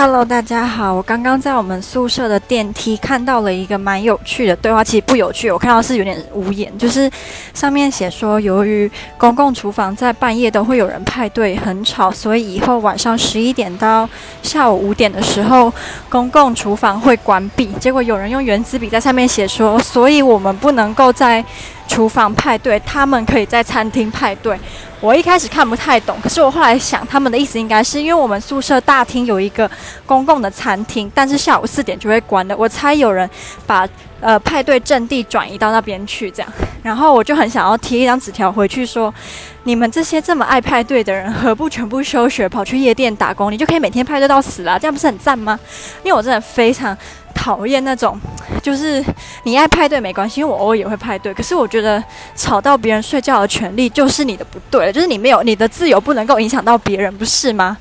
Hello，大家好。我刚刚在我们宿舍的电梯看到了一个蛮有趣的对话，其实不有趣，我看到是有点无言。就是上面写说，由于公共厨房在半夜都会有人派对，很吵，所以以后晚上十一点到下午五点的时候，公共厨房会关闭。结果有人用原子笔在上面写说，所以我们不能够在厨房派对，他们可以在餐厅派对。我一开始看不太懂，可是我后来想，他们的意思应该是因为我们宿舍大厅有一个公共的餐厅，但是下午四点就会关了。我猜有人把呃派对阵地转移到那边去，这样。然后我就很想要贴一张纸条回去说：你们这些这么爱派对的人，何不全部休学，跑去夜店打工？你就可以每天派对到死啦，这样不是很赞吗？因为我真的非常讨厌那种。就是你爱派对没关系，因为我偶尔也会派对。可是我觉得吵到别人睡觉的权利就是你的不对，就是你没有你的自由不能够影响到别人，不是吗？